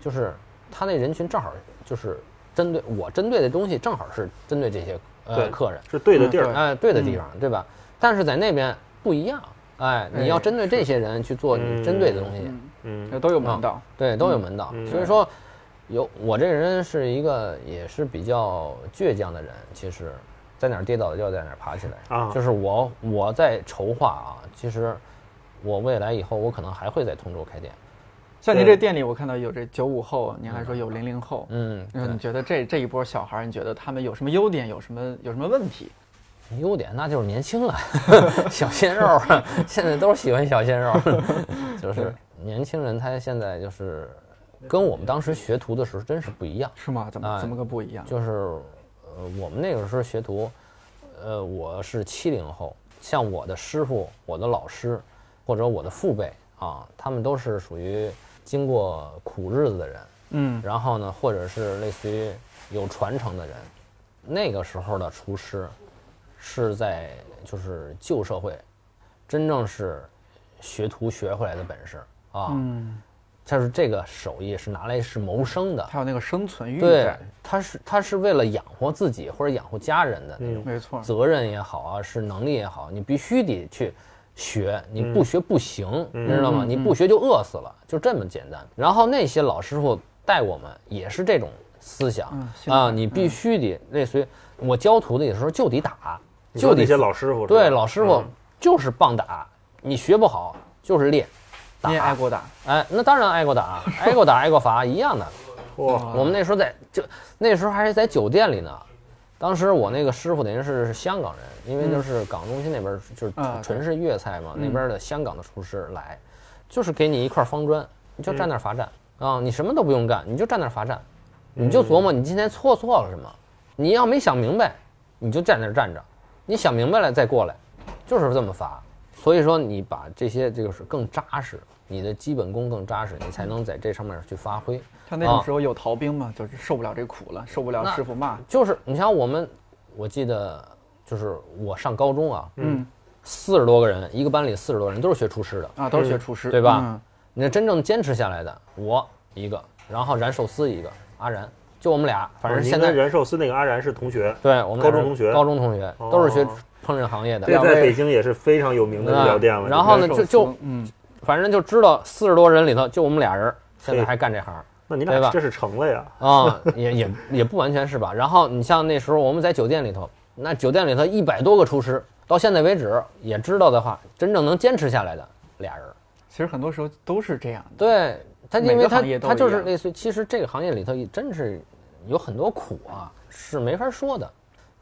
就是他那人群正好就是针对我针对的东西，正好是针对这些呃客人。是对的地儿嗯，哎，对的地方，对吧？但是在那边不一样，哎，你要哎针对这些人去做你针对的东西，嗯，都有门道，对，都有门道。嗯所以说，有我这个人是一个也是比较倔强的人，其实，在哪儿跌倒就要在哪儿爬起来。啊就是我我在筹划啊，其实我未来以后我可能还会在通州开店。像您这店里，我看到有这九五后，您还说有零零后，嗯，嗯，你觉得这这一波小孩儿，你觉得他们有什么优点，有什么有什么问题？优点那就是年轻了，(laughs) 小鲜肉，现在都喜欢小鲜肉，(laughs) 就是年轻人他现在就是跟我们当时学徒的时候真是不一样。是吗？怎么哎怎么个不一样？就是，呃，我们那个时候学徒，呃，我是七零后，像我的师傅、我的老师或者我的父辈啊，他们都是属于经过苦日子的人，嗯然后呢，或者是类似于有传承的人。那个时候的厨师是在就是旧社会，真正是学徒学回来的本事啊，嗯，就是这个手艺是拿来是谋生的。还有那个生存欲对，，他是他是为了养活自己或者养活家人的那种没错，责任也好啊，是能力也好，你必须得去学，你不学不行，你知道吗？嗯你不学就饿死了，就这么简单。然后那些老师傅带我们也是这种思想嗯啊，你必须得类似于我教徒弟的时候就得打，就得些老师傅，对老师傅嗯就是棒打，你学不好就是练。你也挨过打，哎，那当然挨过打，(laughs) 挨过打挨过罚一样的。哇，我们那时候在就那时候还是在酒店里呢。当时我那个师傅等于是是香港人，因为就是港中心那边就是纯是粤菜嘛，嗯。那边的香港的厨师来，就是给你一块方砖，你就站那儿罚站。啊，你什么都不用干，你就站那儿罚站，你就琢磨你今天错错了什么，你要没想明白，你就站那儿站着，你想明白了再过来，就是这么罚。所以说你把这些这个是更扎实，你的基本功更扎实，你才能在这上面去发挥。像那种啊时候有逃兵嘛，就是受不了这苦了，受不了师傅骂，就是你像我们，我记得就是我上高中啊，嗯四十多个人，一个班里四十多人都是学厨师的。啊，都是学厨师，对吧嗯你真正坚持下来的，我一个，然后燃寿司一个，阿然，就我们俩。反正现在跟人寿司那个阿然是同学，对我们高中同学高中同学都是学哦烹饪行业的。这在北京也是非常有名的日料店了。然后呢就就嗯，反正就知道四十多人里头就我们俩人，现在还干这行。那你对吧俩这是成了呀？啊，也也 (laughs) 也不完全是吧。然后你像那时候我们在酒店里头，那酒店里头一百多个厨师，到现在为止也知道的话，真正能坚持下来的俩人。其实很多时候都是这样的，对他，每因为他个行业都他就一样是类似于，其实这个行业里头真是有很多苦啊，是没法说的。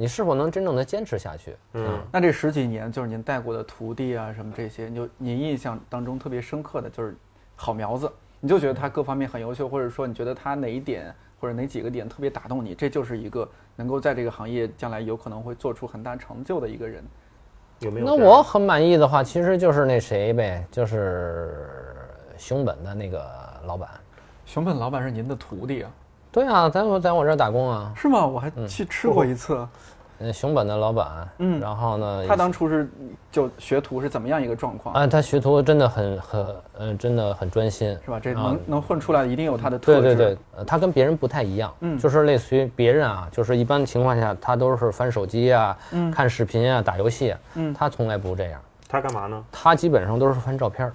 你是否能真正的坚持下去？嗯，那这十几年，就是您带过的徒弟啊，什么这些，你就您印象当中特别深刻的就是好苗子，你就觉得他各方面很优秀，或者说你觉得他哪一点或者哪几个点特别打动你，这就是一个能够在这个行业将来有可能会做出很大成就的一个人。有没有那？我很满意的话，其实就是那谁呗，就是熊本的那个老板。熊本老板是您的徒弟啊？对啊，在我在我这儿打工啊。是吗？我还去吃过一次。嗯，熊本的老板，嗯然后呢，他当初是就学徒是怎么样一个状况？啊，他学徒真的很很，嗯，真的很专心，是吧？这啊能能混出来，一定有他的特质。对对对，呃他跟别人不太一样，嗯就是类似于别人啊，就是一般情况下他都是翻手机啊、嗯看视频啊、打游戏啊，嗯他从来不这样，他干嘛呢？他基本上都是翻照片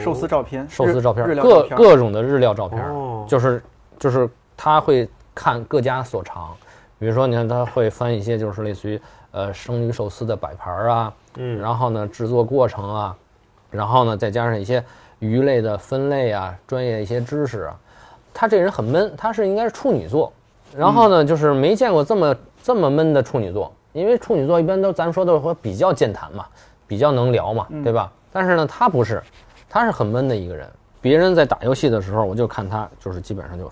寿司照片，寿司照片、日日料各各种的日料照片，哦就是就是他会看各家所长，比如说你看他会翻一些就是类似于呃生鱼寿司的摆盘儿啊，嗯然后呢制作过程啊，然后呢再加上一些鱼类的分类啊，专业一些知识啊。他这人很闷，他是应该是处女座，然后呢就是没见过这么这么闷的处女座，因为处女座一般都咱们说都会比较健谈嘛，比较能聊嘛，对吧？但是呢他不是，他是很闷的一个人。别人在打游戏的时候，我就看他就是基本上就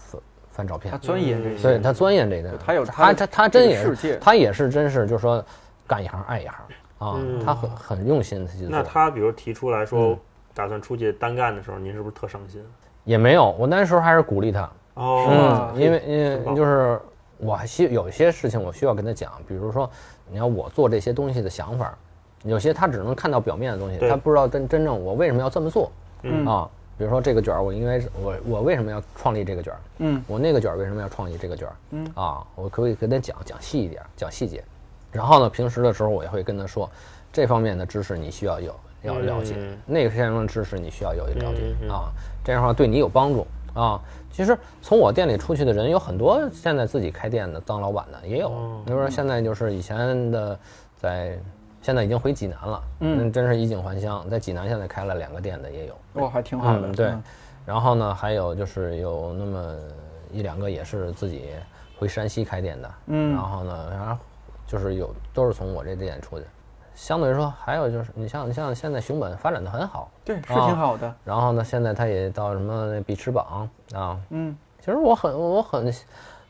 翻翻照片他，钻研这些，对他钻研这个，他有他他他真也是，他也是真是就是说干一行爱一行啊，嗯他很很用心的去做。那他比如提出来说嗯打算出去单干的时候，您是不是特伤心？也没有，我那时候还是鼓励他，哦，嗯，因为因为就是我还需有些事情我需要跟他讲，比如说你要我做这些东西的想法，有些他只能看到表面的东西，他不知道真真正我为什么要这么做嗯啊。比如说这个卷儿，我因为是我我为什么要创立这个卷儿？嗯我那个卷儿为什么要创立这个卷儿？嗯啊，我可不可以跟他讲讲细一点，讲细节？然后呢，平时的时候我也会跟他说，这方面的知识你需要有要了解，嗯那个方面的知识你需要有了解、啊，这样的话对你有帮助啊。其实从我店里出去的人有很多，现在自己开店的当老板的也有，哦比如说现在就是以前的在。现在已经回济南了，嗯真是衣锦还乡。在济南现在开了两个店的也有，哇，还挺好的，嗯，对嗯。然后呢，还有就是有那么一两个也是自己回山西开店的，嗯然后呢，然后就是有都是从我这店出去。相对来说，还有就是你像你像现在熊本发展的很好，对，是啊挺好的，然后呢，现在他也到什么比翅膀啊，嗯其实我很我很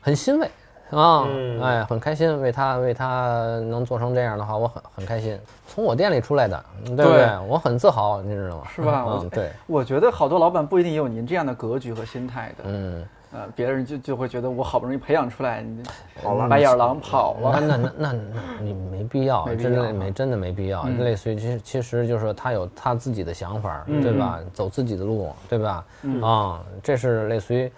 很欣慰啊，嗯哎，很开心，为他为他能做成这样的话，我很很开心。从我店里出来的，对不对？对我很自豪，你知道吗？是吧我嗯，对，我觉得好多老板不一定有您这样的格局和心态的，嗯。呃，别人就就会觉得我好不容易培养出来，你好了白眼狼跑了，那那那那你没必要，真的没真的没必要。嗯类似于其实其实就是说他有他自己的想法，嗯对吧？走自己的路，对吧？嗯啊，这是类似于，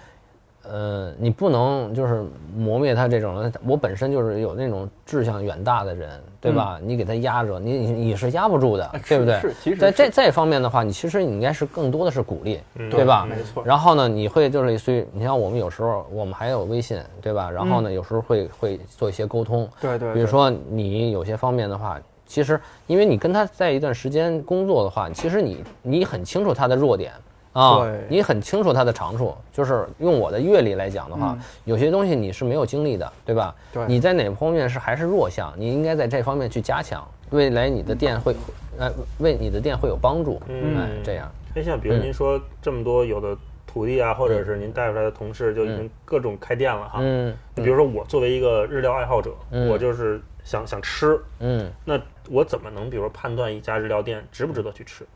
呃，你不能就是磨灭他这种人。我本身就是有那种志向远大的人，对吧？你给他压着，你你你是压不住的，对不对？是是其实在这这方面的话，你其实你应该是更多的是鼓励，嗯对吧？没错。然后呢，你会就类似于，你像我们有时候我们还有微信，对吧？然后呢，有时候会会做一些沟通，对对，对比如说你有些方面的话，其实因为你跟他在一段时间工作的话，其实你你很清楚他的弱点啊，你很清楚他的长处。就是用我的阅历来讲的话，嗯有些东西你是没有经历的，对吧？对你在哪方面是还是弱项，你应该在这方面去加强，未来你的店会，呃，为你的店会有帮助。嗯哎，这样。哎，像比如您说这么多有的徒弟啊，或者是您带出来的同事，就已经各种开店了哈。嗯你比如说我作为一个日料爱好者，嗯我就是想想吃，嗯，那我怎么能比如说判断一家日料店值不值得去吃？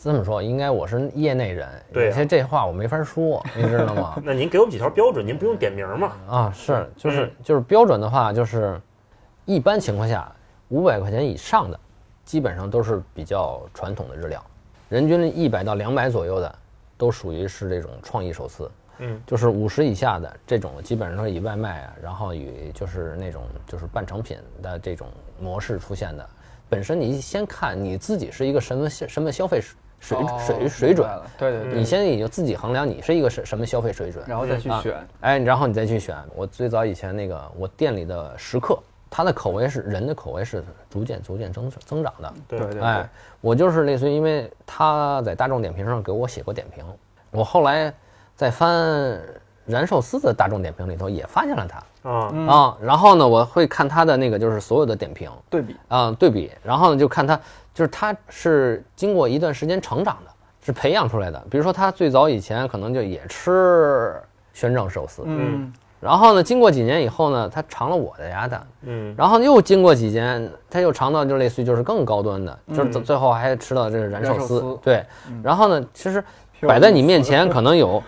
这么说，应该我是业内人，对啊？有些这话我没法说，你知道吗 (laughs) 那您给我们几条标准，您不用点名嘛？啊，是，就是嗯就是标准的话，就是一般情况下，五百块钱以上的，基本上都是比较传统的日料，人均一百到两百左右的，都属于是这种创意寿司。嗯，就是五十以下的这种，基本上都是以外卖啊，然后与就是那种就是半成品的这种模式出现的。本身你先看你自己是一个什么什么消费水水哦水水准，了对对对，你先你就自己衡量你是一个什什么消费水准，然后再去啊选，哎，然后你再去选。我最早以前那个我店里的食客，他的口味是人的口味是逐渐逐渐增增长的。对对对哎，我就是类似于，因为他在大众点评上给我写过点评，我后来在翻燃寿司的大众点评里头也发现了他啊，嗯。啊，然后呢，我会看他的那个就是所有的点评对比，啊对比，然后呢就看他就是他是经过一段时间成长的，是培养出来的。比如说他最早以前可能就也吃宣政寿司，嗯，然后呢，经过几年以后呢，他尝了我的鸭蛋，嗯，然后又经过几年，他又尝到就类似于就是更高端的，就是最最后还吃到这个燃寿司。燃寿司。对，然后呢，其实摆在你面前可能有，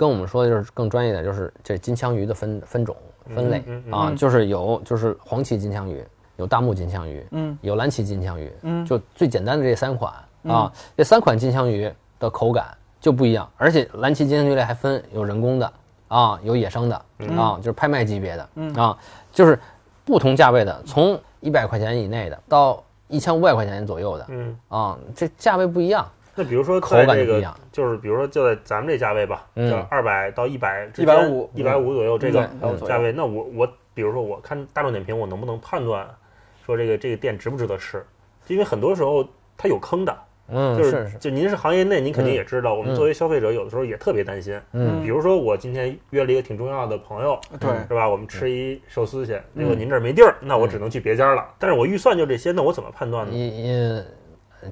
跟我们说的就是更专业的，就是这金枪鱼的分分种分类嗯嗯啊，就是有就是黄鳍金枪鱼，有大目金枪鱼，嗯，有蓝鳍金枪鱼，嗯。就最简单的这三款啊，这三款金枪鱼的口感就不一样，而且蓝鳍金枪鱼类还分有人工的啊，有野生的啊，就是拍卖级别的啊，就是不同价位的，从一百块钱以内的到一千五百块钱左右的嗯，啊，这价位不一样。那比如说口在这个感就不一样，就是比如说就在咱们这价位吧，嗯就二百到一百之150一百五左右这个价位，那我我比如说我看大众点评，我能不能判断说这个这个店值不值得吃，因为很多时候它有坑的。嗯，就是是，就您是行业内，您肯定嗯也知道，我们嗯作为消费者，有的时候也特别担心。嗯比如说我今天约了一个挺重要的朋友，对是吧？我们吃一寿司去，嗯结果您这儿没地儿，那我只能去别家了。但是我预算就这些，那我怎么判断呢？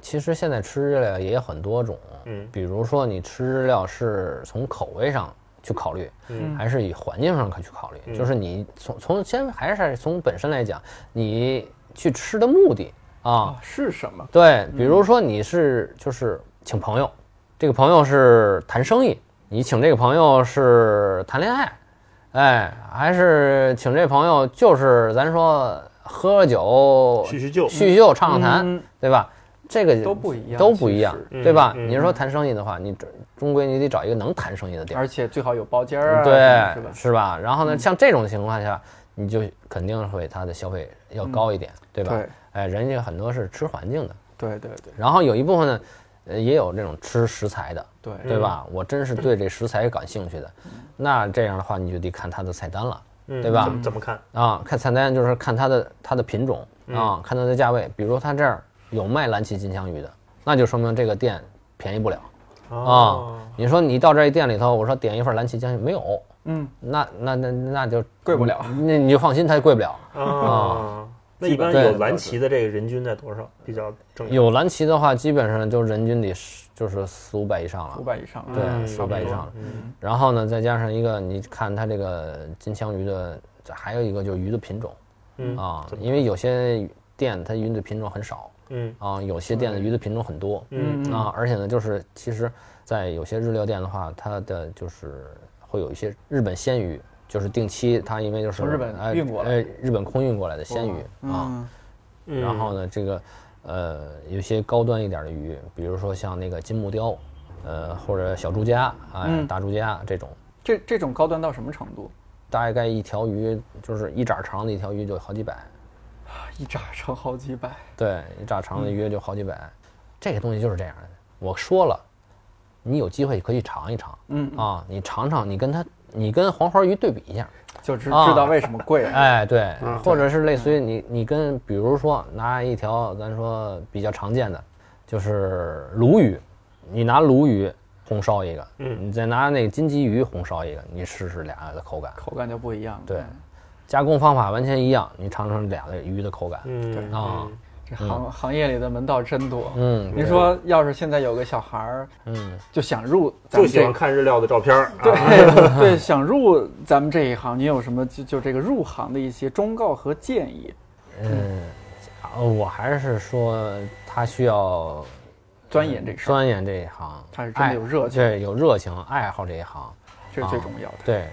其实现在吃日料也有很多种，嗯比如说你吃日料是从口味上去考虑，嗯还是以环境上去考虑？嗯就是你从从先还是从本身来讲，你去吃的目的啊啊，，是什么？对，比如说你是就是请朋友，这个朋友是谈生意，你请这个朋友是谈恋爱，哎，还是请这朋友就是咱说喝喝酒叙叙旧，叙叙旧、唱唱谈，嗯对吧？这个都不一样都不一样对吧？你是说谈生意的话，你这终归你得找一个能谈生意的地儿，而且最好有包间儿啊，对，是吧？是吧？然后呢，像这种情况下，你就肯定会它的消费要高一点，对吧？对哎，人家很多是吃环境的，对对对然后有一部分呢，呃，也有这种吃食材的，对对吧？我真是对这食材感兴趣的，那这样的话你就得看它的菜单了嗯对吧怎么怎么看？啊，看菜单就是看它的它的品种啊，看它的价位。比如说它这儿有卖蓝鳍金枪鱼的，那就说明这个店便宜不了啊哦。你说你到这一店里头，我说点一份蓝鳍金枪鱼没有，嗯，那那那那就贵不了那你就放心，它贵不了。啊，那一般有蓝鳍的这个人均在多少？比较正常？有蓝鳍的话，基本上就人均得是就是四五百以上了五。百以上，对嗯四五百以上了嗯然后呢，再加上一个，你看它这个金枪鱼的，还有一个就是鱼的品种嗯啊，因为有些店它鱼的品种很少嗯。啊，有些店的鱼的品种很多嗯。啊，而且呢，就是其实，在有些日料店的话，它的就是会有一些日本鲜鱼，就是定期它因为就是从日本哎运过来哎日本空运过来的鲜鱼啊，然后呢，这个呃，有些高端一点的鱼，比如说像那个金木雕，呃，或者小猪夹，哎，嗯。大猪夹这种，这这种高端到什么程度？大概一条鱼就是一拃长的一条鱼就好几百，一炸成好几百，对，一炸长的鱼就好几百，这个东西就是这样的。我说了，你有机会可以尝一尝嗯，啊，你尝尝，你跟它，你跟黄花鱼对比一下，就知啊知道为什么贵了。哎，对，嗯或者是类似于你你跟比如说拿一条咱说比较常见的，就是鲈鱼，你拿鲈鱼红烧一个，嗯你再拿那个金鲫鱼红烧一个，你试试俩的口感，口感就不一样了。对加工方法完全一样，你尝尝俩的鱼的口感，嗯对。啊。嗯。这行行业里的门道真多。嗯，您说，要是现在有个小孩儿嗯，就想入就喜欢看日料的照片儿，啊。对对，想入咱们这一行，你有什么就就这个入行的一些忠告和建议？嗯，呃我还是说他需要钻研这事儿，钻研这一行，他是真的有热情。对，有热情，爱好这一行。这是最重要的。对，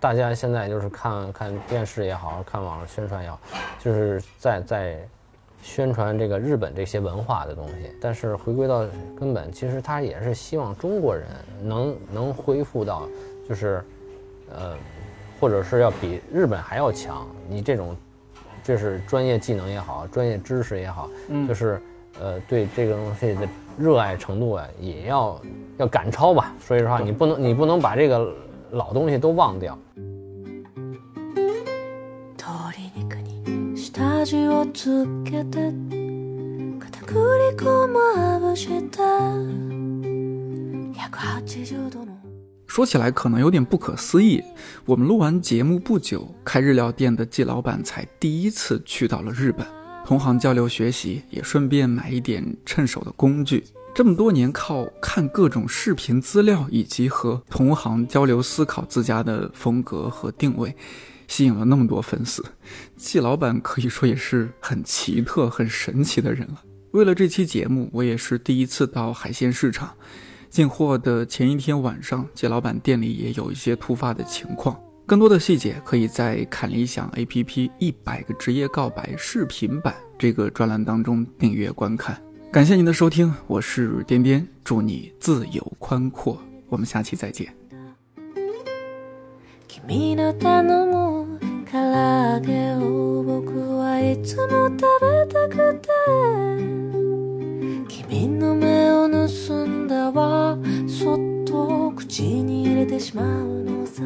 大家现在就是看看电视也好，看网上宣传也好，就是在在宣传这个日本这些文化的东西。但是回归到根本，其实他也是希望中国人能能恢复到，就是呃，或者是要比日本还要强。你这种就是专业技能也好，专业知识也好，嗯就是呃对这个东西的热爱程度啊，也要要赶超吧。所以说，你不能你不能把这个老东西都忘掉。鶏肉に下味をつけて片栗粉まぶして180度の说起来可能有点不可思议，我们录完节目不久，开日料店的季老板才第一次去到了日本，同行交流学习，也顺便买一点趁手的工具。 这么多年靠看各种视频资料以及和同行交流思考自家的风格和定位，吸引了那么多粉丝。季老板可以说也是很奇特、很神奇的人了。为了这期节目，我也是第一次到海鲜市场。进货的前一天晚上，季老板店里也有一些突发的情况。更多的细节可以在看理想 APP 一百个职业告白视频版这个专栏当中订阅观看。感谢您的收听，我是颠颠，祝你自由宽阔，我们下期再见。君の頼む唐揚げを僕はいつも食べたくて君の目を盗んだわそっと口に入れてしまうのさ